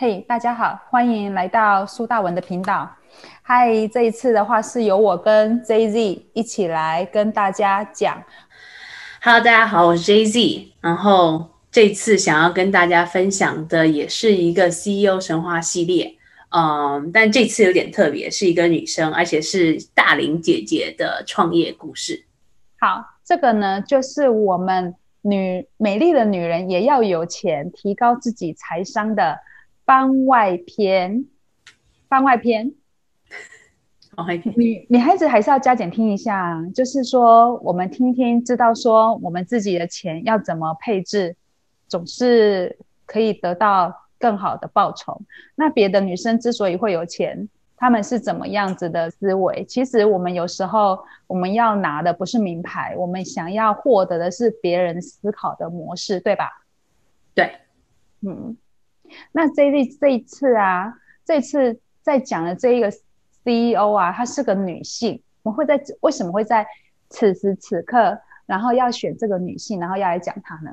嘿，大家好，欢迎来到苏大文的频道。嗨，这一次的话是由我跟 JZ 一起来跟大家讲。Hello，大家好，我是 JZ。然后这次想要跟大家分享的也是一个 CEO 神话系列。嗯，但这次有点特别，是一个女生，而且是大龄姐姐的创业故事。好，这个呢就是我们。女美丽的女人也要有钱，提高自己财商的番外篇。番外篇，女女孩子还是要加减听一下，就是说我们听听，知道说我们自己的钱要怎么配置，总是可以得到更好的报酬。那别的女生之所以会有钱。她们是怎么样子的思维？其实我们有时候我们要拿的不是名牌，我们想要获得的是别人思考的模式，对吧？对，嗯。那这一这一次啊，这次在讲的这一个 CEO 啊，她是个女性。我会在为什么会在此时此刻，然后要选这个女性，然后要来讲她呢？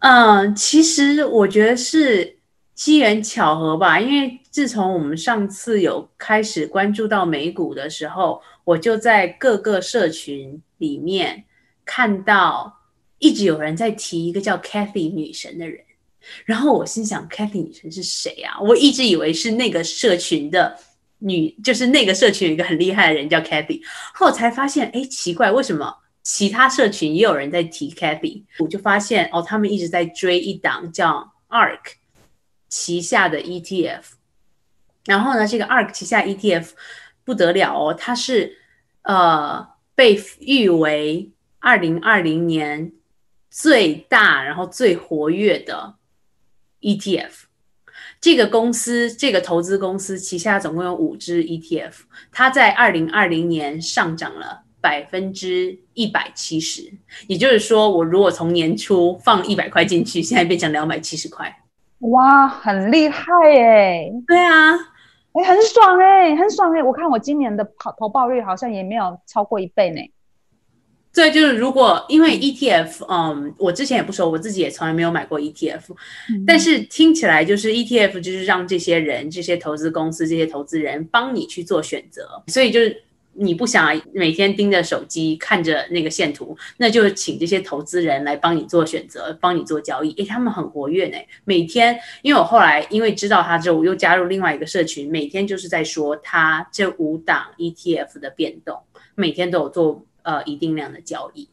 嗯，其实我觉得是。机缘巧合吧，因为自从我们上次有开始关注到美股的时候，我就在各个社群里面看到一直有人在提一个叫 Kathy 女神的人，然后我心想 Kathy 女神是谁啊？我一直以为是那个社群的女，就是那个社群有一个很厉害的人叫 Kathy，后才发现，哎，奇怪，为什么其他社群也有人在提 Kathy？我就发现哦，他们一直在追一档叫 Ark。旗下的 ETF，然后呢，这个 ARK 旗下 ETF 不得了哦，它是呃被誉为二零二零年最大然后最活跃的 ETF。这个公司这个投资公司旗下总共有五只 ETF，它在二零二零年上涨了百分之一百七十，也就是说，我如果从年初放一百块进去，现在变成两百七十块。哇，很厉害哎！对啊，哎，很爽哎，很爽哎！我看我今年的跑投报率好像也没有超过一倍呢。对，就是如果因为 ETF，嗯，我之前也不熟，我自己也从来没有买过 ETF，但是听起来就是 ETF 就是让这些人、这些投资公司、这些投资人帮你去做选择，所以就是。你不想每天盯着手机看着那个线图，那就请这些投资人来帮你做选择，帮你做交易。诶，他们很活跃呢，每天。因为我后来因为知道他之后，我又加入另外一个社群，每天就是在说他这五档 ETF 的变动，每天都有做呃一定量的交易。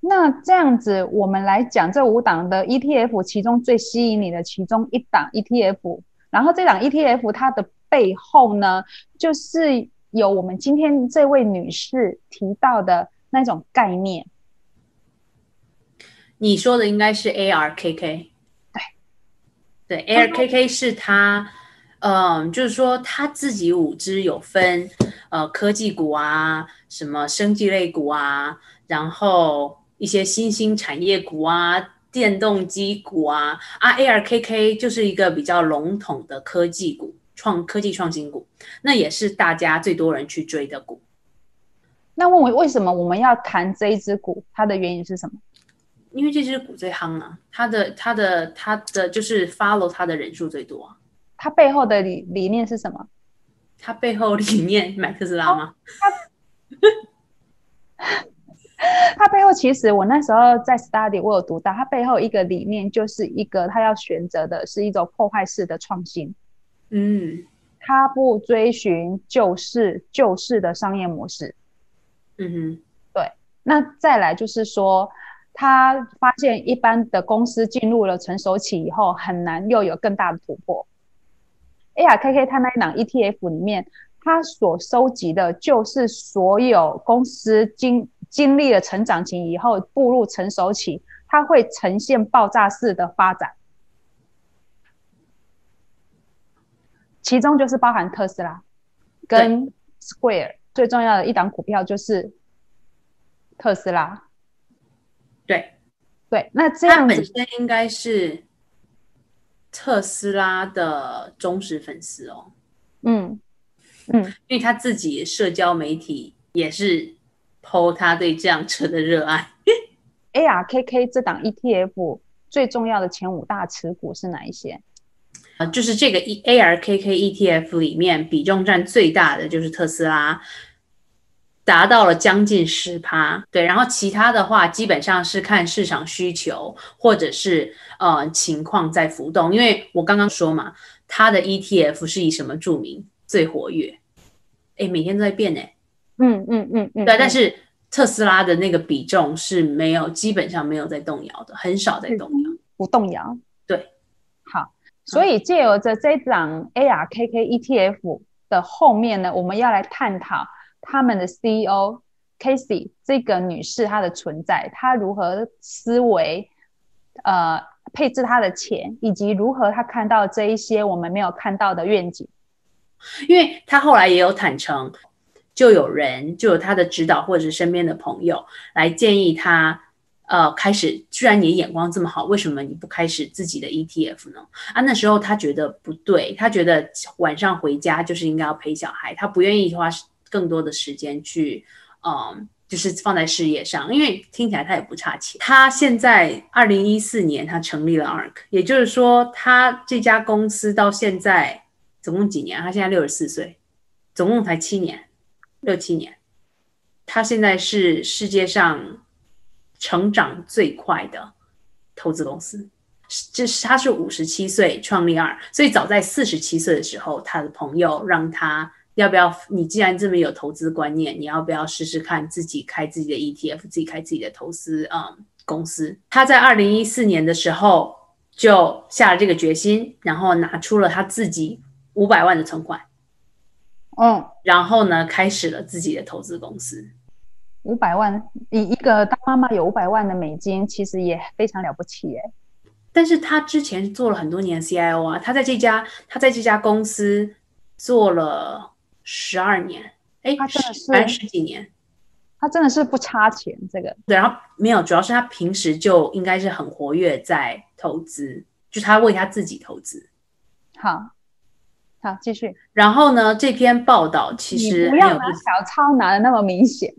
那这样子，我们来讲这五档的 ETF，其中最吸引你的其中一档 ETF，然后这档 ETF 它的背后呢，就是。有我们今天这位女士提到的那种概念，你说的应该是 ARKK，对对，ARKK 是它，嗯，就是说他自己五只有分，呃，科技股啊，什么生技类股啊，然后一些新兴产业股啊，电动机股啊，啊，ARKK 就是一个比较笼统的科技股。创科技创新股，那也是大家最多人去追的股。那问我为什么我们要谈这一只股？它的原因是什么？因为这只股最夯啊，它的它的它的就是 follow 它的人数最多。它背后的理理念是什么？它背后理念买特斯拉吗？它背后其实我那时候在 study，我有读到，它背后一个理念就是一个，它要选择的是一种破坏式的创新。嗯，他不追寻旧式旧式的商业模式。嗯哼，对。那再来就是说，他发现一般的公司进入了成熟期以后，很难又有更大的突破。ARKK 它那一档 ETF 里面，它所收集的就是所有公司经经历了成长期以后步入成熟期，它会呈现爆炸式的发展。其中就是包含特斯拉跟 Square 最重要的一档股票就是特斯拉。对对，那这样本身应该是特斯拉的忠实粉丝哦。嗯嗯，因为他自己社交媒体也是 po 他对这辆车的热爱。ARKK 这档 ETF 最重要的前五大持股是哪一些？呃，就是这个 E ARKK ETF 里面比重占最大的就是特斯拉，达到了将近十趴。对，然后其他的话基本上是看市场需求或者是呃情况在浮动。因为我刚刚说嘛，它的 ETF 是以什么著名？最活跃，哎，每天都在变呢。嗯嗯嗯嗯，对，但是特斯拉的那个比重是没有，基本上没有在动摇的，很少在动摇，不动摇。对，好，所以借由着这档 ARKK ETF 的后面呢，我们要来探讨他们的 CEO Casey 这个女士她的存在，她如何思维，呃，配置她的钱，以及如何她看到这一些我们没有看到的愿景。因为她后来也有坦诚。就有人，就有她的指导，或者是身边的朋友来建议她，呃，开始。居然你眼光这么好，为什么你不开始自己的 ETF 呢？啊，那时候他觉得不对，他觉得晚上回家就是应该要陪小孩，他不愿意花更多的时间去，嗯，就是放在事业上。因为听起来他也不差钱。他现在二零一四年他成立了 ARK，也就是说他这家公司到现在总共几年？他现在六十四岁，总共才七年。六七年，他现在是世界上成长最快的投资公司。这是他是五十七岁创立二，所以早在四十七岁的时候，他的朋友让他要不要？你既然这么有投资观念，你要不要试试看自己开自己的 ETF，自己开自己的投资嗯公司？他在二零一四年的时候就下了这个决心，然后拿出了他自己五百万的存款。嗯，然后呢，开始了自己的投资公司。五百万，一一个当妈妈有五百万的美金，其实也非常了不起耶。但是他之前做了很多年 CIO 啊，他在这家他在这家公司做了十二年，哎，他真的是十几年，他真的是不差钱。这个对，然后没有，主要是他平时就应该是很活跃在投资，就他为他自己投资。好。好，继续。然后呢？这篇报道其实不要拿小抄拿的那么明显。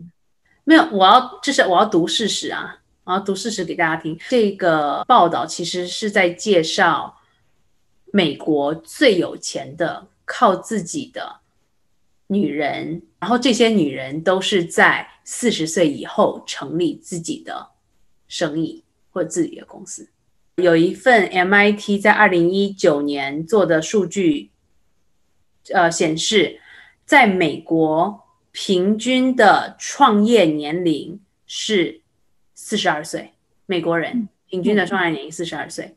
没有，我要就是我要读事实啊，我要读事实给大家听。这个报道其实是在介绍美国最有钱的靠自己的女人，然后这些女人都是在四十岁以后成立自己的生意或自己的公司。有一份 MIT 在二零一九年做的数据。呃，显示在美国平均的创业年龄是四十二岁，美国人平均的创业年龄四十二岁。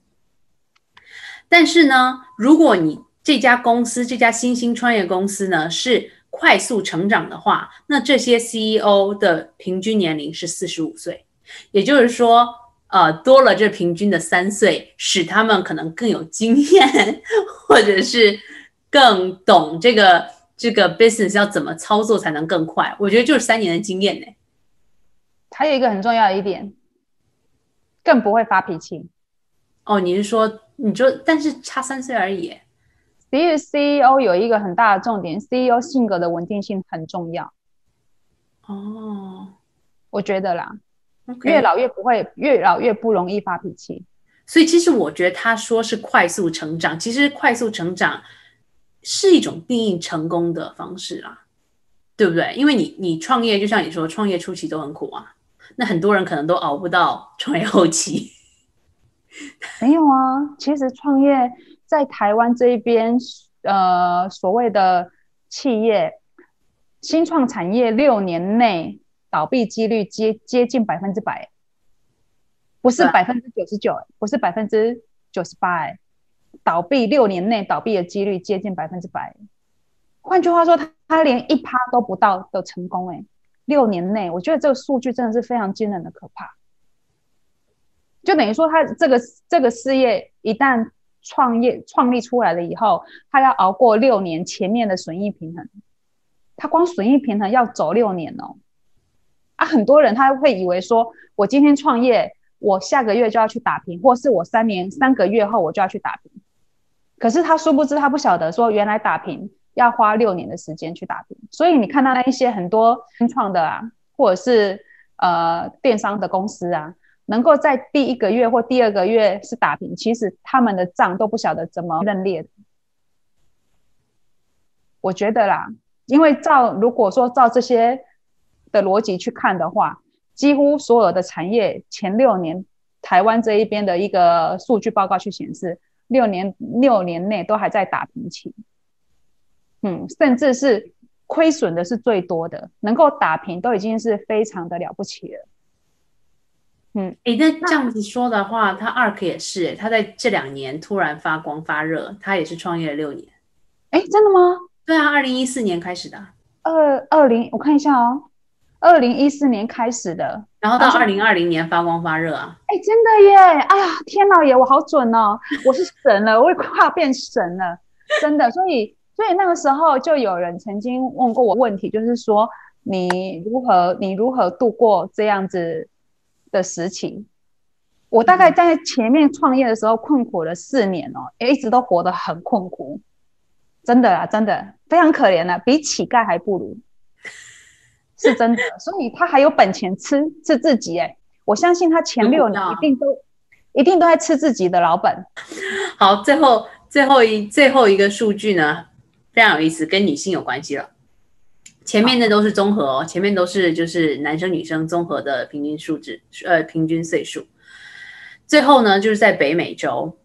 但是呢，如果你这家公司这家新兴创业公司呢是快速成长的话，那这些 CEO 的平均年龄是四十五岁，也就是说，呃，多了这平均的三岁，使他们可能更有经验，或者是。更懂这个这个 business 要怎么操作才能更快？我觉得就是三年的经验呢。还有一个很重要的一点，更不会发脾气。哦，你是说，你说，但是差三岁而已。其实 CEO 有一个很大的重点，CEO 性格的稳定性很重要。哦，我觉得啦，越老越不会，越老越不容易发脾气。所以其实我觉得他说是快速成长，其实快速成长。是一种定义成功的方式啦，对不对？因为你你创业，就像你说，创业初期都很苦啊，那很多人可能都熬不到创业后期。没有啊，其实创业在台湾这一边，呃，所谓的企业新创产业六年内倒闭几率接接近百分之百，不是百分之九十九，不是百分之九十八。倒闭六年内倒闭的几率接近百分之百，换句话说，他他连一趴都不到的成功，哎，六年内，我觉得这个数据真的是非常惊人的可怕。就等于说，他这个这个事业一旦创业创立出来了以后，他要熬过六年前面的损益平衡，他光损益平衡要走六年哦。啊，很多人他会以为说，我今天创业。我下个月就要去打平，或是我三年三个月后我就要去打平。可是他殊不知，他不晓得说，原来打平要花六年的时间去打平。所以你看到那一些很多新创的啊，或者是呃电商的公司啊，能够在第一个月或第二个月是打平，其实他们的账都不晓得怎么认列的。我觉得啦，因为照如果说照这些的逻辑去看的话，几乎所有的产业前六年，台湾这一边的一个数据报告去显示，六年六年内都还在打平期，嗯，甚至是亏损的是最多的，能够打平都已经是非常的了不起了。嗯，哎，那这样子说的话，他 ARK 也是，他在这两年突然发光发热，他也是创业了六年。哎，真的吗？对啊，二零一四年开始的。二二零，我看一下哦，二零一四年开始的，然后到二零二零年发光发热啊。哎，真的耶！哎呀，天老爷，我好准哦，我是神了，我快要变神了，真的。所以，所以那个时候就有人曾经问过我问题，就是说你如何，你如何度过这样子的时期？我大概在前面创业的时候困苦了四年哦，也一直都活得很困苦。真的啊，真的非常可怜了，比乞丐还不如，是真的。所以他还有本钱吃吃自己哎，我相信他前六年一定都一定都在吃自己的老本。好，最后最后一最后一个数据呢，非常有意思，跟女性有关系了。前面的都是综合哦，前面都是就是男生女生综合的平均数值，呃，平均岁数。最后呢，就是在北美洲。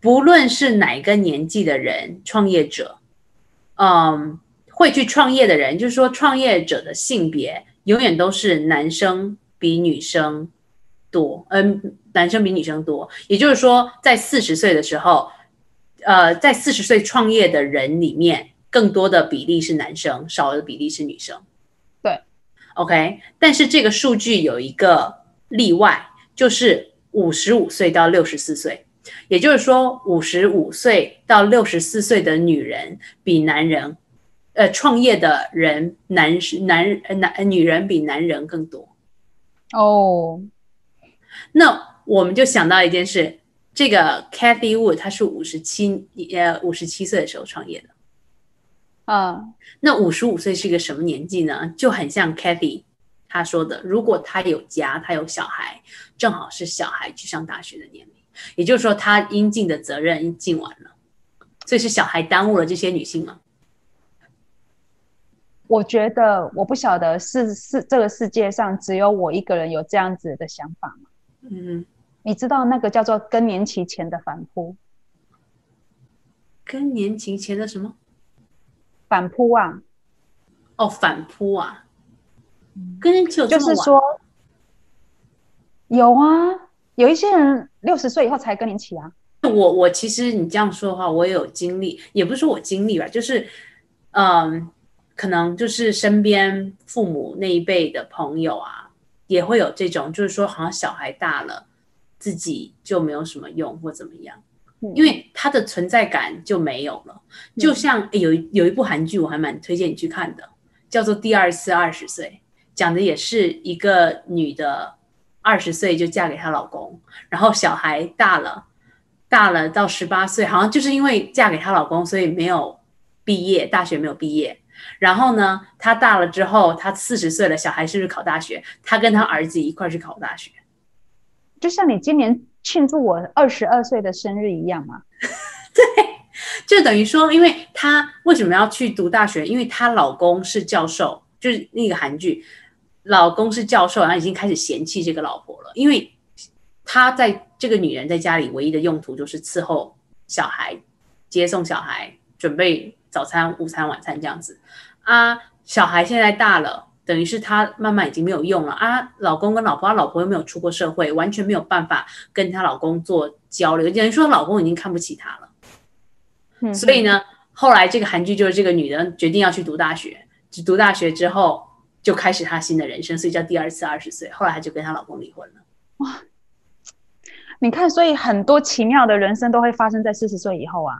不论是哪个年纪的人，创业者，嗯，会去创业的人，就是说，创业者的性别永远都是男生比女生多，嗯，男生比女生多。也就是说，在四十岁的时候，呃，在四十岁创业的人里面，更多的比例是男生，少的比例是女生。对，OK。但是这个数据有一个例外，就是五十五岁到六十四岁。也就是说，五十五岁到六十四岁的女人比男人，呃，创业的人男男男女人比男人更多。哦，那我们就想到一件事，这个 Kathy Wood 她是五十七呃五十七岁的时候创业的。啊，那五十五岁是一个什么年纪呢？就很像 Kathy 她说的，如果她有家，她有小孩，正好是小孩去上大学的年龄。也就是说，他应尽的责任尽完了，所以是小孩耽误了这些女性吗？我觉得我不晓得是是这个世界上只有我一个人有这样子的想法吗？嗯，你知道那个叫做更年期前的反扑？更年期前的什么反扑啊？哦，反扑啊！更年期有就是说有啊。有一些人六十岁以后才更年期啊。我我其实你这样说的话，我也有经历，也不是说我经历吧，就是嗯，可能就是身边父母那一辈的朋友啊，也会有这种，就是说好像小孩大了，自己就没有什么用或怎么样，因为他的存在感就没有了。就像有有一部韩剧，我还蛮推荐你去看的，叫做《第二次二十岁》，讲的也是一个女的。二十岁就嫁给她老公，然后小孩大了，大了到十八岁，好像就是因为嫁给她老公，所以没有毕业，大学没有毕业。然后呢，她大了之后，她四十岁了，小孩是不是考大学？她跟她儿子一块去考大学，就像你今年庆祝我二十二岁的生日一样嘛？对，就等于说，因为她为什么要去读大学？因为她老公是教授，就是那个韩剧。老公是教授，然后已经开始嫌弃这个老婆了，因为他在这个女人在家里唯一的用途就是伺候小孩、接送小孩、准备早餐、午餐、晚餐这样子啊。小孩现在大了，等于是她慢慢已经没有用了啊。老公跟老婆，她老婆又没有出过社会，完全没有办法跟她老公做交流，等于说老公已经看不起她了。所以呢，后来这个韩剧就是这个女的决定要去读大学，读大学之后。就开始她新的人生，所以叫第二次二十岁。后来她就跟她老公离婚了。哇，你看，所以很多奇妙的人生都会发生在四十岁以后啊，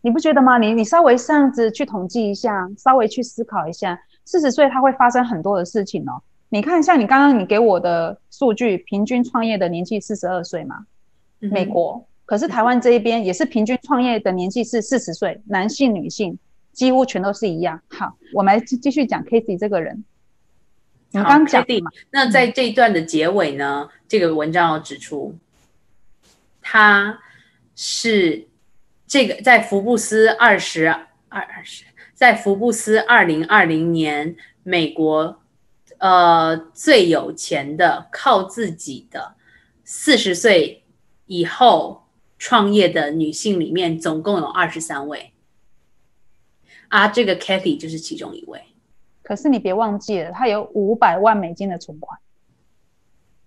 你不觉得吗？你你稍微这样子去统计一下，稍微去思考一下，四十岁它会发生很多的事情哦。你看，像你刚刚你给我的数据，平均创业的年纪四十二岁嘛，美国，可是台湾这一边也是平均创业的年纪是四十岁，男性、女性。几乎全都是一样。好，我们来继续讲 Casey 这个人。你刚讲嘛？那在这一段的结尾呢？这个文章要指出，他是这个在福布斯二十二二十，在福布斯二零二零年美国呃最有钱的靠自己的四十岁以后创业的女性里面，总共有二十三位，啊，这个 Kathy 就是其中一位。可是你别忘记了，她有五百万美金的存款。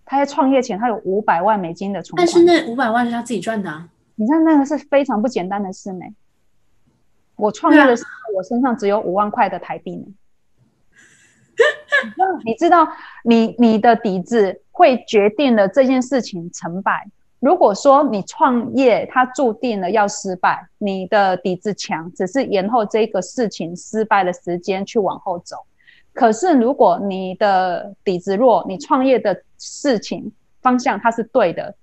她在创业前，她有五百万美金的存款。但是那五百万是她自己赚的。你知道那个是非常不简单的事呢。我创业的时候，我身上只有五万块的台币呢。你知道，你你的底子会决定了这件事情成败。如果说你创业，它注定了要失败，你的底子强，只是延后这个事情失败的时间去往后走。可是，如果你的底子弱，你创业的事情方向它是对的，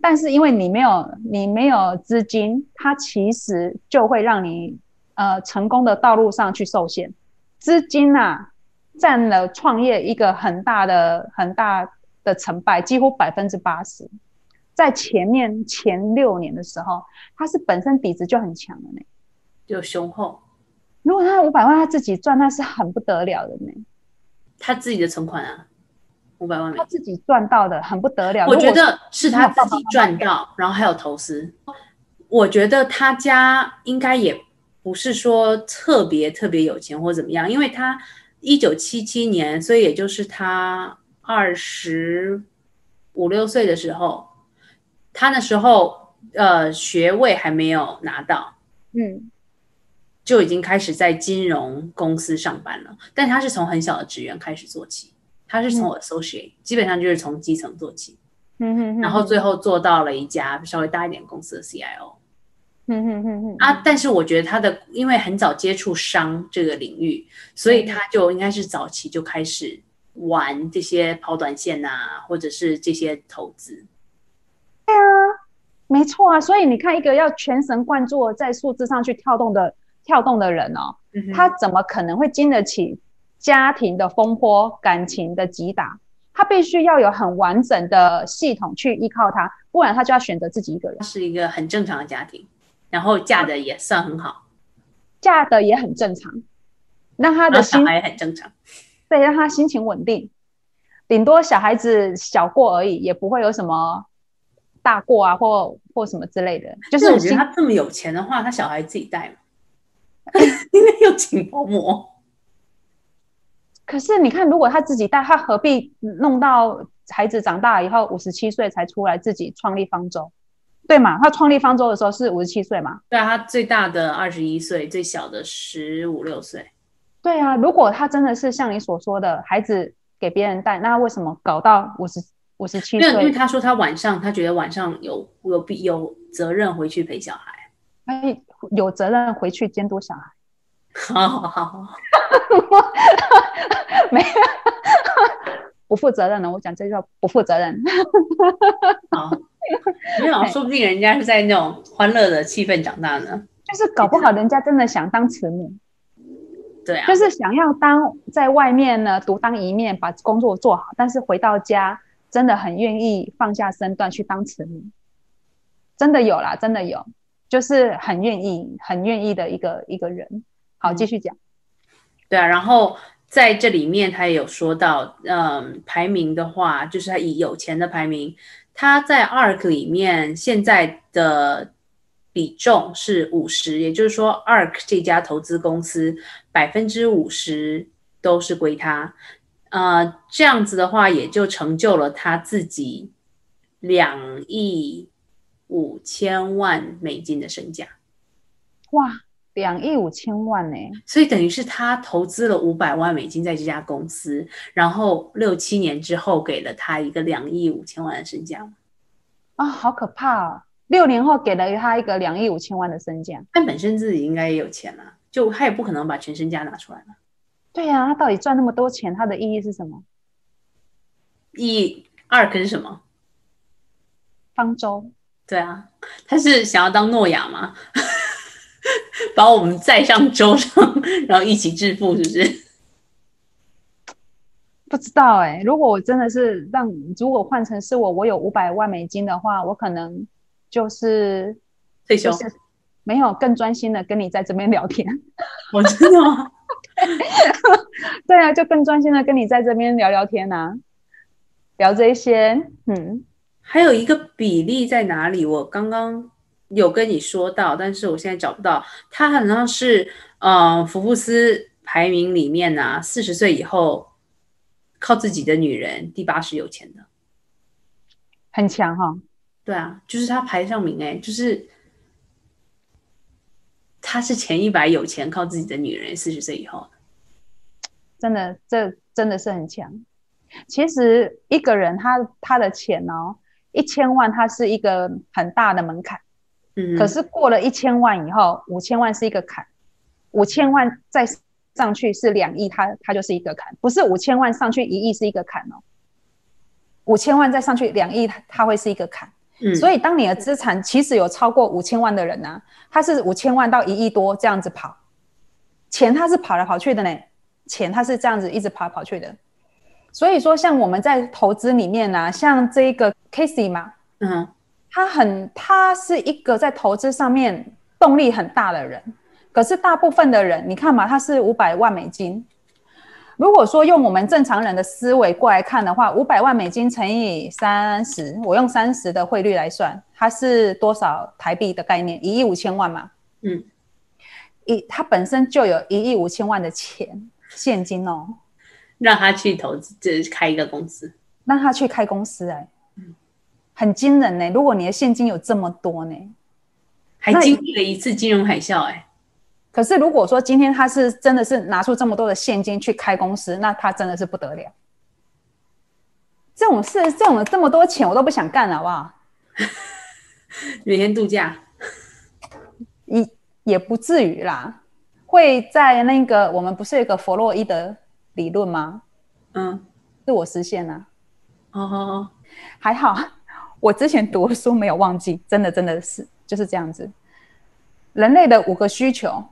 但是因为你没有你没有资金，它其实就会让你呃成功的道路上去受限。资金啊，占了创业一个很大的很大的成败，几乎百分之八十。在前面前六年的时候，他是本身底子就很强的呢，就雄厚。如果他五百万他自己赚，那是很不得了的呢。他自己的存款啊，五百万，他自己赚到的很不得了。我觉得是他自己赚到，然后还有投资。我觉得他家应该也不是说特别特别有钱或怎么样，因为他一九七七年，所以也就是他二十五六岁的时候，他那时候呃学位还没有拿到，嗯。就已经开始在金融公司上班了，但他是从很小的职员开始做起，他是从 associate，基本上就是从基层做起，嗯哼，然后最后做到了一家稍微大一点公司的 CIO，嗯嗯嗯嗯，啊，但是我觉得他的因为很早接触商这个领域，所以他就应该是早期就开始玩这些跑短线呐，或者是这些投资。对啊，没错啊，所以你看一个要全神贯注在数字上去跳动的。跳动的人哦，他怎么可能会经得起家庭的风波、感情的击打？他必须要有很完整的系统去依靠他，不然他就要选择自己一个人。是一个很正常的家庭，然后嫁的也算很好，嫁的也很正常，让他的心也很正常，对，让他心情稳定，顶多小孩子小过而已，也不会有什么大过啊，或或什么之类的。就是我觉得他这么有钱的话，他小孩自己带嘛。因为有请保姆，可是你看，如果他自己带，他何必弄到孩子长大以后五十七岁才出来自己创立方舟，对嘛？他创立方舟的时候是五十七岁嘛？对啊，他最大的二十一岁，最小的十五六岁。对啊，如果他真的是像你所说的孩子给别人带，那为什么搞到五十五十七岁？因为他说他晚上他觉得晚上有有必有责任回去陪小孩。哎。有责任回去监督小孩。好好好，没有 不负责任的，我讲这句话不负责任。好，没有，说不定人家是在那种欢乐的气氛长大呢。就是搞不好人家真的想当慈母。对啊，就是想要当在外面呢独当一面，把工作做好，但是回到家真的很愿意放下身段去当慈母。真的有啦，真的有。就是很愿意、很愿意的一个一个人。好，继续讲。对啊，然后在这里面他也有说到，嗯，排名的话，就是他以有钱的排名，他在 ARK 里面现在的比重是五十，也就是说，ARK 这家投资公司百分之五十都是归他。呃，这样子的话，也就成就了他自己两亿。五千万美金的身价，哇，两亿五千万呢！所以等于是他投资了五百万美金在这家公司，然后六七年之后给了他一个两亿五千万的身价。啊，好可怕啊！六年后给了他一个两亿五千万的身价，但本身自己应该也有钱了，就他也不可能把全身家拿出来了。对呀，他到底赚那么多钱，他的意义是什么？意义二跟什么？方舟。对啊，他是想要当诺亚吗？把我们载上舟上，然后一起致富，是不是？不知道哎、如果我真的是让，如果换成是我，我有五百万美金的话，我可能就是退休就，是没有更专心的跟你在这边聊天。我真的吗？对啊，就更专心的跟你在这边聊聊天啊，聊这一些，嗯，还有一个比例在哪里？我刚刚有跟你说到，但是我现在找不到。他好像是，呃，福布斯排名里面呢、四十岁以后靠自己的女人第八十有钱的。很强哈、对啊，就是他排上名哎，就是他是前一百有钱靠自己的女人，四十岁以后。真的，这真的是很强。其实一个人他他的钱哦，一千万，它是一个很大的门槛。嗯，可是过了一千万以后，五千万是一个坎，五千万再上去是两亿，它它就是一个坎，不是五千万上去一亿是一个坎哦，五千万再上去两亿，它它会是一个坎。嗯，所以当你的资产其实有超过五千万的人呢、他是五千万到一亿多这样子跑，钱他是跑来跑去的呢，钱他是这样子一直跑来跑去的。所以说，像我们在投资里面呢、像这个 Casey 嘛，嗯他很，他是一个在投资上面动力很大的人。可是大部分的人，你看嘛，他是五百万美金。如果说用我们正常人的思维过来看的话，五百万美金乘以三十，我用三十的汇率来算，它是多少台币的概念？一亿五千万嘛。嗯，一，他本身就有一亿五千万的钱现金哦，让他去投资，就是开一个公司。让他去开公司、哎，很惊人呢、如果你的现金有这么多呢、还那经历了一次金融海啸、哎，可是如果说今天他是真的是拿出这么多的现金去开公司，那他真的是不得了。这种事，这种这么多钱我都不想干了，好不好？每天度假，也也不至于啦。会在那个我们不是有一个弗洛伊德理论吗？嗯，自我实现啊，哦，还好我之前读的书没有忘记，真的真的是就是这样子。人类的五个需求，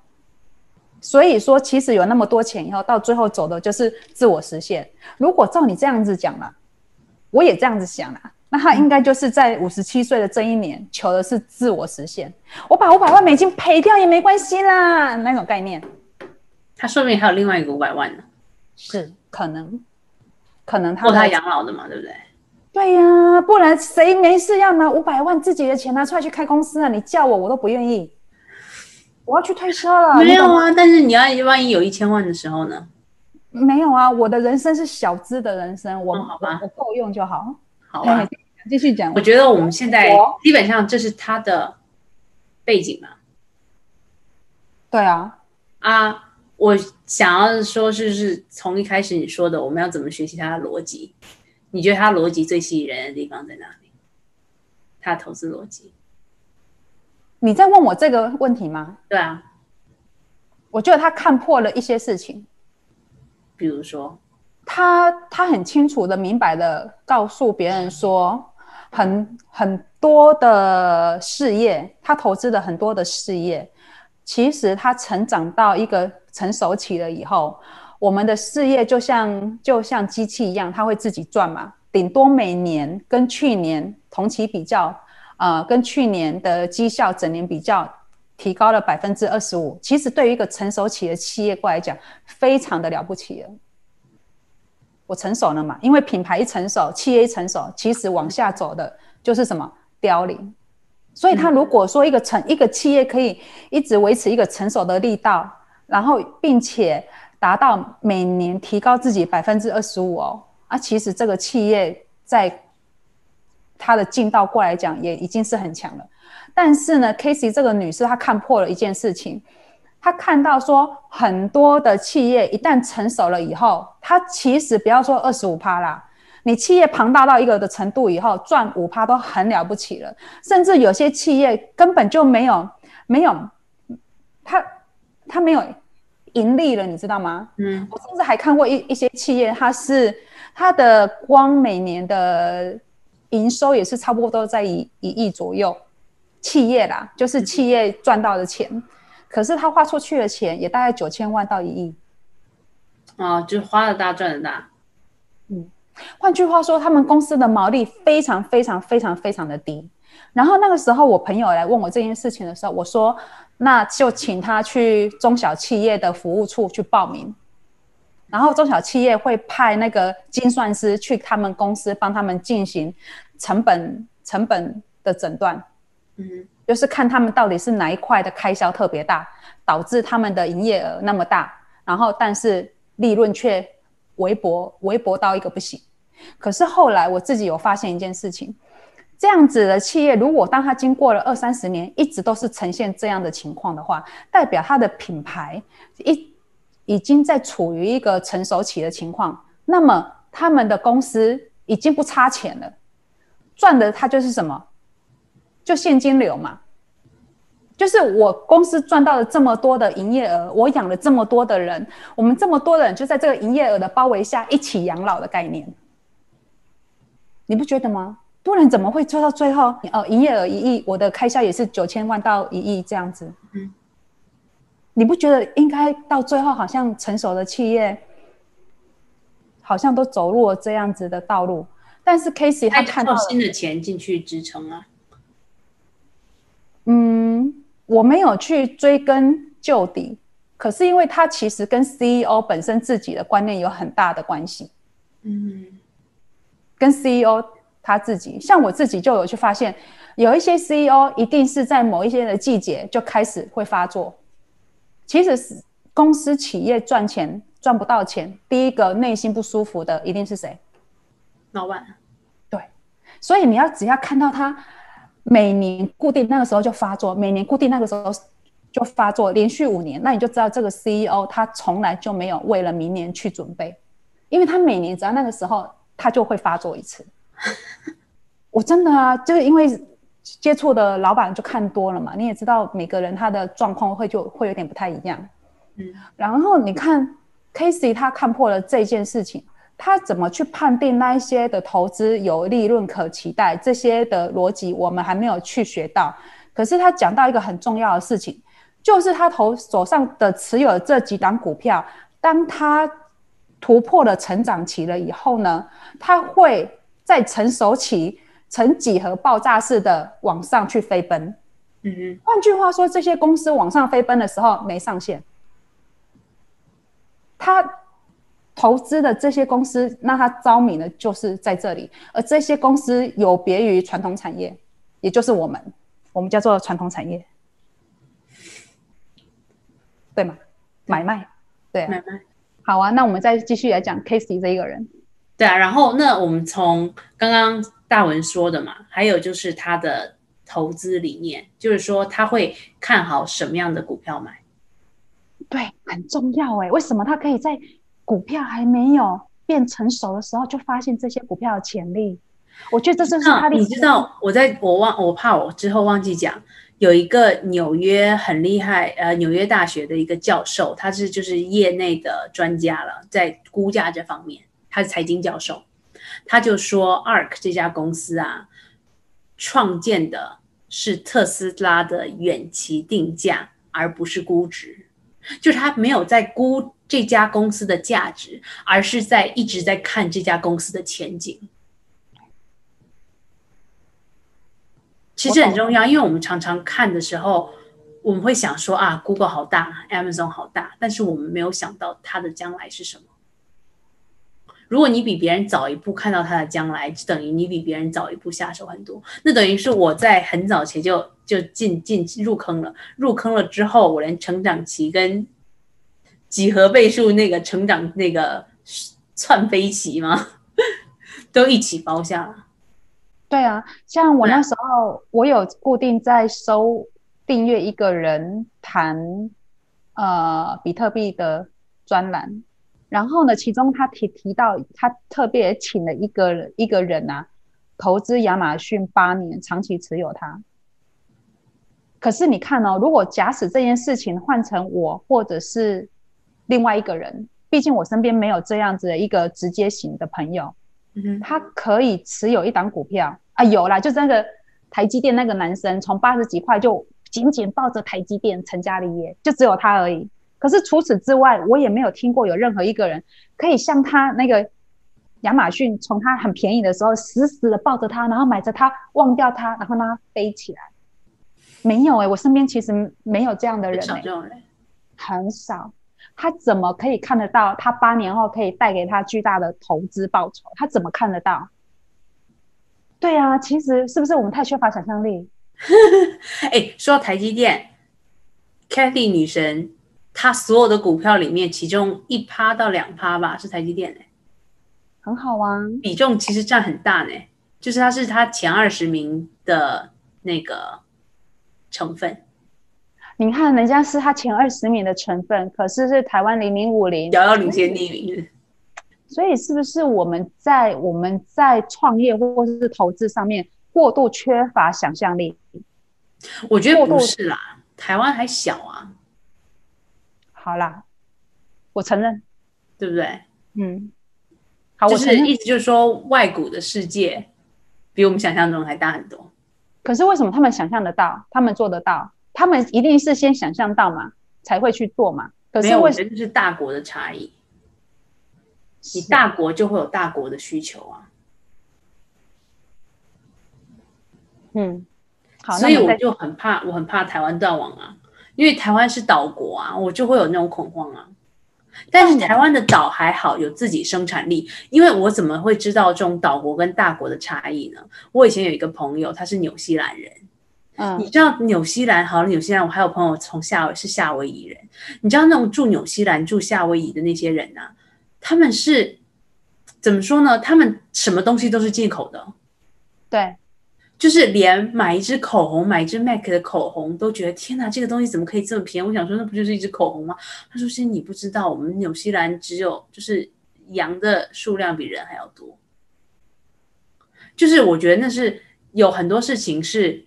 所以说其实有那么多钱以后，到最后走的就是自我实现。如果照你这样子讲了，我也这样子想了，那他应该就是在五十七岁的这一年求的是自我实现。我把五百万美金赔掉也没关系啦，那种概念他说明还有另外一个五百万呢，是可能，可能他够他养老的嘛，对不对？对呀、不然谁没事要拿五百万自己的钱拿出来去开公司啊？你叫我我都不愿意，我要去退车了。没有啊，但是你要万一有一千万的时候呢？没有啊，我的人生是小资的人生，我、哦好吧我我够用就好。好吧哎，继续讲。我觉得我们现在基本上这是他的背景嘛。对啊，啊，我想要说，就是从一开始你说的，我们要怎么学习他的逻辑？你觉得他逻辑最吸引人的地方在哪里？他的投资逻辑，你在问我这个问题吗？对啊，我觉得他看破了一些事情，比如说，他他很清楚的、明白的告诉别人说，很很多的事业，他投资的很多的事业，其实他成长到一个成熟期了以后，我们的事业就像就像机器一样，它会自己转嘛，顶多每年跟去年同期比较，呃，跟去年的绩效整年比较。提高了百分之二十五，其实对于一个成熟期的企业过来讲，非常的了不起了。我成熟了嘛？因为品牌一成熟，企业一成熟，其实往下走的就是什么凋零。所以，他如果说一个成一个企业可以一直维持一个成熟的力道，然后并且达到每年提高自己百分之二十五哦，啊，其实这个企业在它的进道过来讲，也已经是很强了。但是呢，Casey 这个女士她看破了一件事情，她看到说很多的企业一旦成熟了以后，它其实不要说二十五趴啦，你企业庞大到一个的程度以后，赚五趴都很了不起了，甚至有些企业根本就没有没有，它它没有盈利了，你知道吗？嗯，我甚至还看过一一些企业，它是它的光每年的营收也是差不多都在一一亿左右，企业啦，就是企业赚到的钱，可是他花出去的钱也大概九千万到一亿，哦，就花的大赚的大，嗯。换句话说，他们公司的毛利非常非常非常非常的低。然后那个时候，我朋友来问我这件事情的时候，我说：“那就请他去中小企业的服务处去报名，然后中小企业会派那个精算师去他们公司帮他们进行成本成本的诊断，嗯，就是看他们到底是哪一块的开销特别大，导致他们的营业额那么大，然后但是利润却微薄微薄到一个不行。可是后来我自己有发现一件事情。”这样子的企业，如果当它经过了二三十年，一直都是呈现这样的情况的话，代表它的品牌一已经在处于一个成熟期的情况，那么他们的公司已经不差钱了，赚的它就是什么？就现金流嘛，就是我公司赚到了这么多的营业额，我养了这么多的人，我们这么多人就在这个营业额的包围下一起养老的概念，你不觉得吗？不然怎么会做到最后？哦，营业额一亿，我的开销也是九千万到一亿这样子。嗯，你不觉得应该到最后，好像成熟的企业，好像都走入了这样子的道路？但是 Casey 他看到新的钱进去支撑啊。嗯，我没有去追根究底，可是因为他其实跟 CEO 本身自己的观念有很大的关系。嗯，跟 CEO。他自己像我自己就有去发现，有一些 CEO 一定是在某一些的季节就开始会发作。其实是公司企业赚钱赚不到钱，第一个内心不舒服的一定是谁？老板。对，所以你要只要看到他每年固定那个时候就发作，每年固定那个时候就发作，连续五年，那你就知道这个 CEO 他从来就没有为了明年去准备，因为他每年只要那个时候他就会发作一次。我真的啊，就是因为接触的老板就看多了嘛，你也知道每个人他的状况会就会有点不太一样，嗯，然后你看 Casey 他看破了这件事情，他怎么去判定那一些的投资有利润可期待这些的逻辑，我们还没有去学到。可是他讲到一个很重要的事情，就是他投手上的持有这几档股票，当他突破了成长期了以后呢，他会。在成熟期，呈几何爆炸式的往上去飞奔。嗯哼，换句话说，这些公司往上飞奔的时候没上限。他投资的这些公司，那他招迷的就是在这里。而这些公司有别于传统产业，也就是我们，我们叫做传统产业，对吗？买卖，对，买卖。好啊，那我们再继续来讲 Casey 这一个人。对啊，然后那我们从刚刚大文说的嘛，还有就是他的投资理念，就是说他会看好什么样的股票买？对，很重要哎。为什么他可以在股票还没有变成熟的时候就发现这些股票的潜力？我觉得这就是他的。你知道，我在我忘我怕我之后忘记讲，有一个纽约很厉害呃纽约大学的一个教授，他是就是业内的专家了，在估价这方面。他是财经教授，他就说，ARK 这家公司啊，创建的是特斯拉的远期定价，而不是估值，就是他没有在估这家公司的价值，而是在一直在看这家公司的前景。其实很重要，因为我们常常看的时候，我们会想说啊，Google 好大，Amazon 好大，但是我们没有想到它的将来是什么。如果你比别人早一步看到它的将来，就等于你比别人早一步下手很多。那等于是我在很早前就就进进入坑了。入坑了之后，我连成长期跟几何倍数那个成长那个窜飞期吗，都一起包下了。对啊，像我那时候，我有固定在收订阅一个人谈呃比特币的专栏。然后呢，其中他提提到，他特别请了一个一个人啊，投资亚马逊八年，长期持有它。可是你看哦，如果假使这件事情换成我或者是另外一个人，毕竟我身边没有这样子的一个直接型的朋友，嗯他可以持有一档股票啊，有啦，就是那个台积电那个男生，从八十几块就紧紧抱着台积电成家立业，就只有他而已。可是除此之外，我也没有听过有任何一个人可以像他那个亚马逊从他很便宜的时候死死的抱着他，然后买着它，忘掉他，然后让他飞起来。没有哎、我身边其实没有这样的人哎、少这种人。很少。他怎么可以看得到他八年后可以带给他巨大的投资报酬？他怎么看得到？对啊，其实是不是我们太缺乏想象力？哎，说到台积电，Kathy 女神，她所有的股票里面，其中一趴到两趴吧是台积电的、很好啊，比重其实占很大呢。就是它是它前二十名的那个成分，你看人家是他前二十名的成分，可是是台湾零零五零，遥遥领先第一名。所以是不是我们在我们在创业或是投资上面过度缺乏想象力？我觉得不是啦，台湾还小啊，好啦，我承认，对不对？嗯，好，就。是意思就是说，外骨的世界比我们想象中还大很多。可是为什么他们想象得到，他们做得到？他们一定是先想象到嘛，才会去做嘛。可是为什觉得这是大国的差异。你？大国就会有大国的需求啊，嗯，好，所以我就很怕，我很怕台湾断网啊，因为台湾是岛国啊，我就会有那种恐慌啊。但是台湾的岛还好，有自己生产力，因为我怎么会知道这种岛国跟大国的差异呢？我以前有一个朋友，他是纽西兰人，你嗯知道纽西兰好了，纽西兰我还有朋友从夏威是夏威夷人，你知道那种住纽西兰、住夏威夷的那些人呐、他们是怎么说呢？他们什么东西都是进口的，对，就是连买一支口红、买一支 MAC 的口红都觉得天哪，这个东西怎么可以这么便宜？我想说，那不就是一支口红吗？他说：“是你不知道，我们纽西兰只有就是羊的数量比人还要多。”就是我觉得那是有很多事情是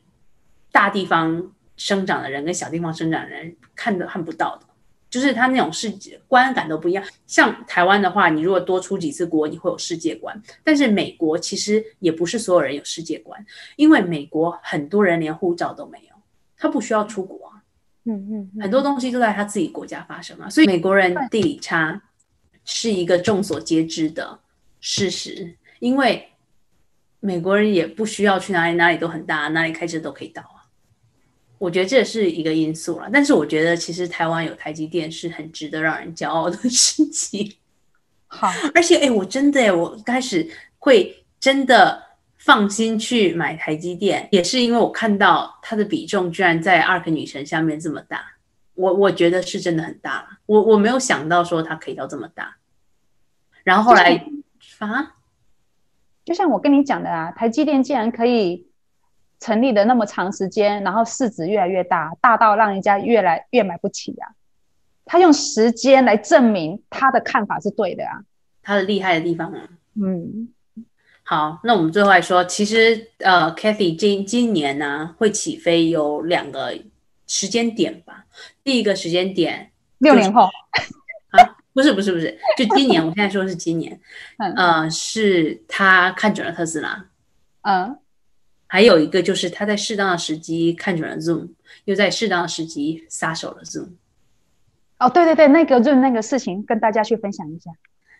大地方生长的人跟小地方生长的人看的看不到的，就是他那种世界观感都不一样。像台湾的话，你如果多出几次国，你会有世界观；但是美国其实也不是所有人有世界观，因为美国很多人连护照都没有，他不需要出国啊。嗯嗯，嗯很多东西都在他自己国家发生啊，所以美国人地理差是一个众所皆知的事实，因为美国人也不需要去哪里，哪里都很大，哪里开车都可以到啊。我觉得这是一个因素了，但是我觉得其实台湾有台积电是很值得让人骄傲的 事情。好，而且，哎，我真的哎，我开始会真的放心去买台积电，也是因为我看到它的比重居然在 ARK 女神下面这么大，我我觉得是真的很大了。我我没有想到说它可以到这么大，然后后来啊，就像我跟你讲的啊，台积电既然可以成立的那么长时间，然后市值越来越大，大到让人家越来越买不起啊。他用时间来证明他的看法是对的啊。他的厉害的地方啊。嗯，好，那我们最后来说，其实呃，Kathy 今今年呢会起飞有两个时间点吧。第一个时间点六年后 啊，不是不是不是，就今年，我现在说的是今年，嗯呃，是他看准了特斯拉，嗯，还有一个就是他在适当的时机看准了 Zoom，又在适当的时机撒手了 Zoom。哦，对对对，那个 Zoom 那个事情跟大家去分享一下。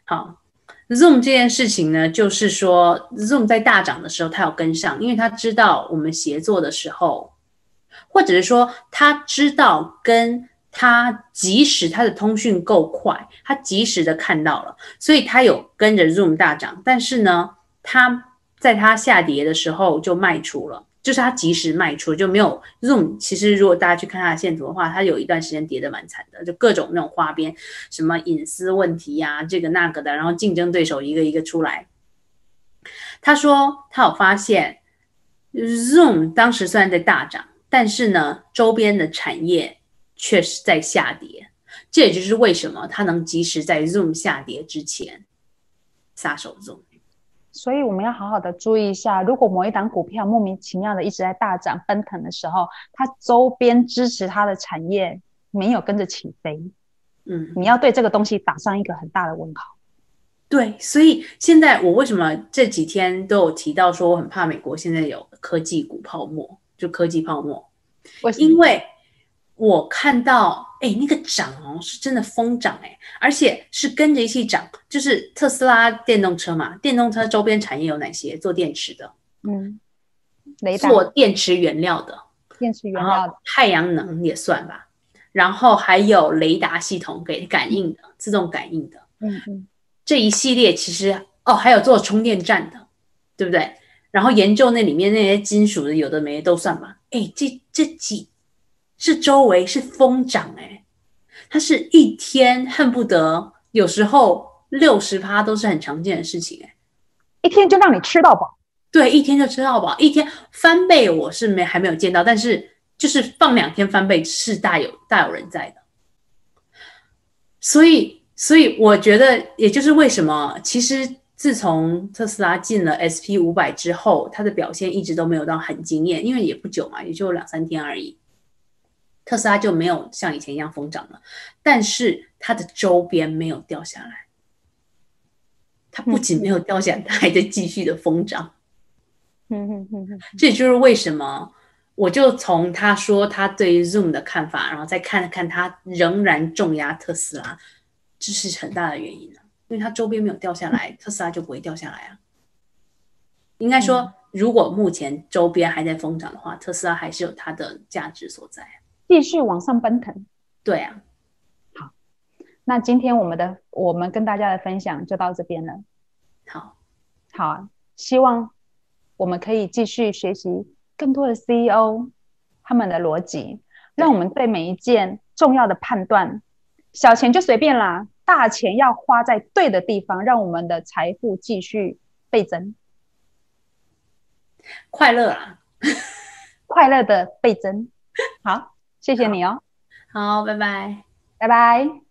好，Zoom 这件事情呢，就是说 Zoom 在大涨的时候，他有跟上，因为他知道我们协作的时候，或者是说他知道跟他及时他的通讯够快，他及时的看到了，所以他有跟着 Zoom 大涨，但是呢，他在他下跌的时候就卖出了。就是他及时卖出，就没有 Zoom。其实如果大家去看它的线图的话，它有一段时间跌得蛮惨的，就各种那种花边，什么隐私问题呀、这个那个的，然后竞争对手一个一个出来。他说他有发现，Zoom 当时虽然在大涨，但是呢，周边的产业却是在下跌。这也就是为什么他能及时在 Zoom 下跌之前撒手 Zoom。所以我们要好好的注意一下，如果某一档股票莫名其妙的一直在大涨奔腾的时候，它周边支持它的产业没有跟着起飞，嗯，你要对这个东西打上一个很大的问号。对，所以现在我为什么这几天都有提到说我很怕美国现在有科技股泡沫，就科技泡沫，为？因为我看到，哎，那个涨哦，是真的疯涨哎，而且是跟着一起涨。就是特斯拉电动车嘛，电动车周边产业有哪些？做电池的，嗯，做电池原料的，电池原料的，太阳能也算吧。然后还有雷达系统给感应的，自动感应的，嗯嗯，这一系列其实哦，还有做充电站的，对不对？然后研究那里面那些金属的，有的没的都算吧。哎，这这几是周围是疯涨哎，它是一天恨不得有时候六十趴都是很常见的事情哎，一天就让你吃到饱。对，一天就吃到饱，一天翻倍我是没还没有见到，但是。就是放两天翻倍是大有大有人在的，所以所以我觉得，也就是为什么，其实自从特斯拉进了 SP 五百之后，它的表现一直都没有到很惊艳，因为也不久嘛，也就两三天而已，特斯拉就没有像以前一样疯涨了，但是它的周边没有掉下来，它不仅没有掉下来，它还在继续的疯涨，嗯嗯嗯嗯，这就是为什么。我就从他说他对 Zoom 的看法，然后再看看他仍然重压特斯拉，这是很大的原因了。因为它周边没有掉下来，特斯拉就不会掉下来啊。应该说，如果目前周边还在疯涨的话，特斯拉还是有它的价值所在，继续往上奔腾。对啊，好，那今天我们的我们跟大家的分享就到这边了。好，好啊，希望我们可以继续学习。更多的 CEO 他们的逻辑，让我们对每一件重要的判断，小钱就随便啦，大钱要花在对的地方，让我们的财富继续倍增，快乐啊，快乐的倍增。好，谢谢你哦。好，拜拜，拜拜。